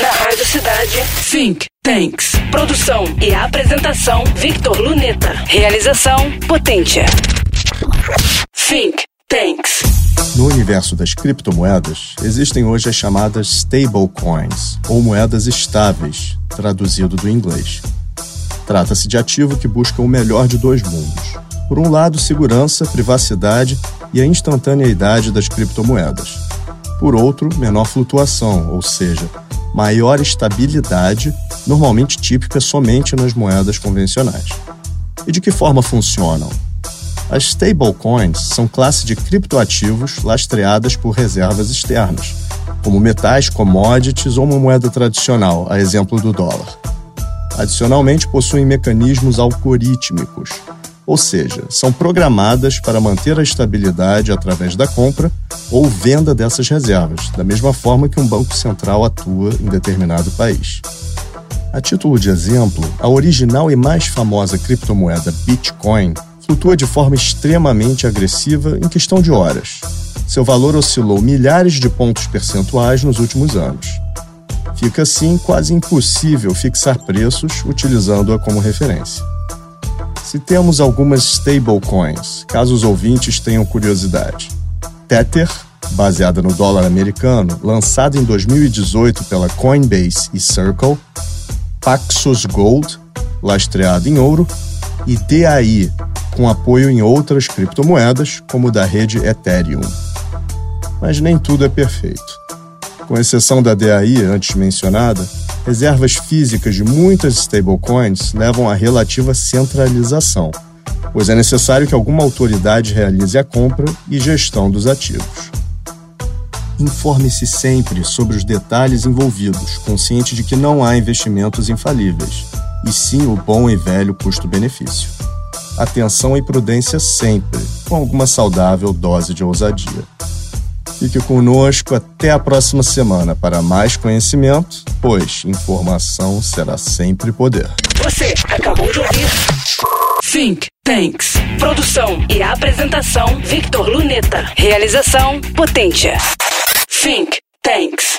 Na Rádio Cidade, Think Tanks. Produção e apresentação, Victor Luneta. Realização, Potência. Think Tanks. No universo das criptomoedas, existem hoje as chamadas stablecoins, ou moedas estáveis, traduzido do inglês. Trata-se de ativo que busca o melhor de dois mundos. Por um lado, segurança, privacidade e a instantaneidade das criptomoedas. Por outro, menor flutuação, ou seja, maior estabilidade, normalmente típica somente nas moedas convencionais. E de que forma funcionam? As stablecoins são classe de criptoativos lastreadas por reservas externas, como metais, commodities ou uma moeda tradicional, a exemplo do dólar. Adicionalmente, possuem mecanismos algorítmicos, ou seja, são programadas para manter a estabilidade através da compra ou venda dessas reservas, da mesma forma que um banco central atua em determinado país. A título de exemplo, a original e mais famosa criptomoeda Bitcoin flutua de forma extremamente agressiva em questão de horas. Seu valor oscilou milhares de pontos percentuais nos últimos anos. Fica assim quase impossível fixar preços utilizando-a como referência. Se temos algumas stablecoins, caso os ouvintes tenham curiosidade. Tether, baseada no dólar americano, lançado em 2018 pela Coinbase e Circle, Paxos Gold, lastreado em ouro, e DAI, com apoio em outras criptomoedas, como da rede Ethereum. Mas nem tudo é perfeito. Com exceção da DAI antes mencionada, reservas físicas de muitas stablecoins levam à relativa centralização, pois é necessário que alguma autoridade realize a compra e gestão dos ativos. Informe-se sempre sobre os detalhes envolvidos, consciente de que não há investimentos infalíveis, e sim o bom e velho custo-benefício. Atenção e prudência sempre, com alguma saudável dose de ousadia. Fique conosco até a próxima semana para mais conhecimento, pois informação será sempre poder. Você acabou de ouvir Think Tanks. Produção e apresentação Victor Luneta. Realização Potência. Think Tanks.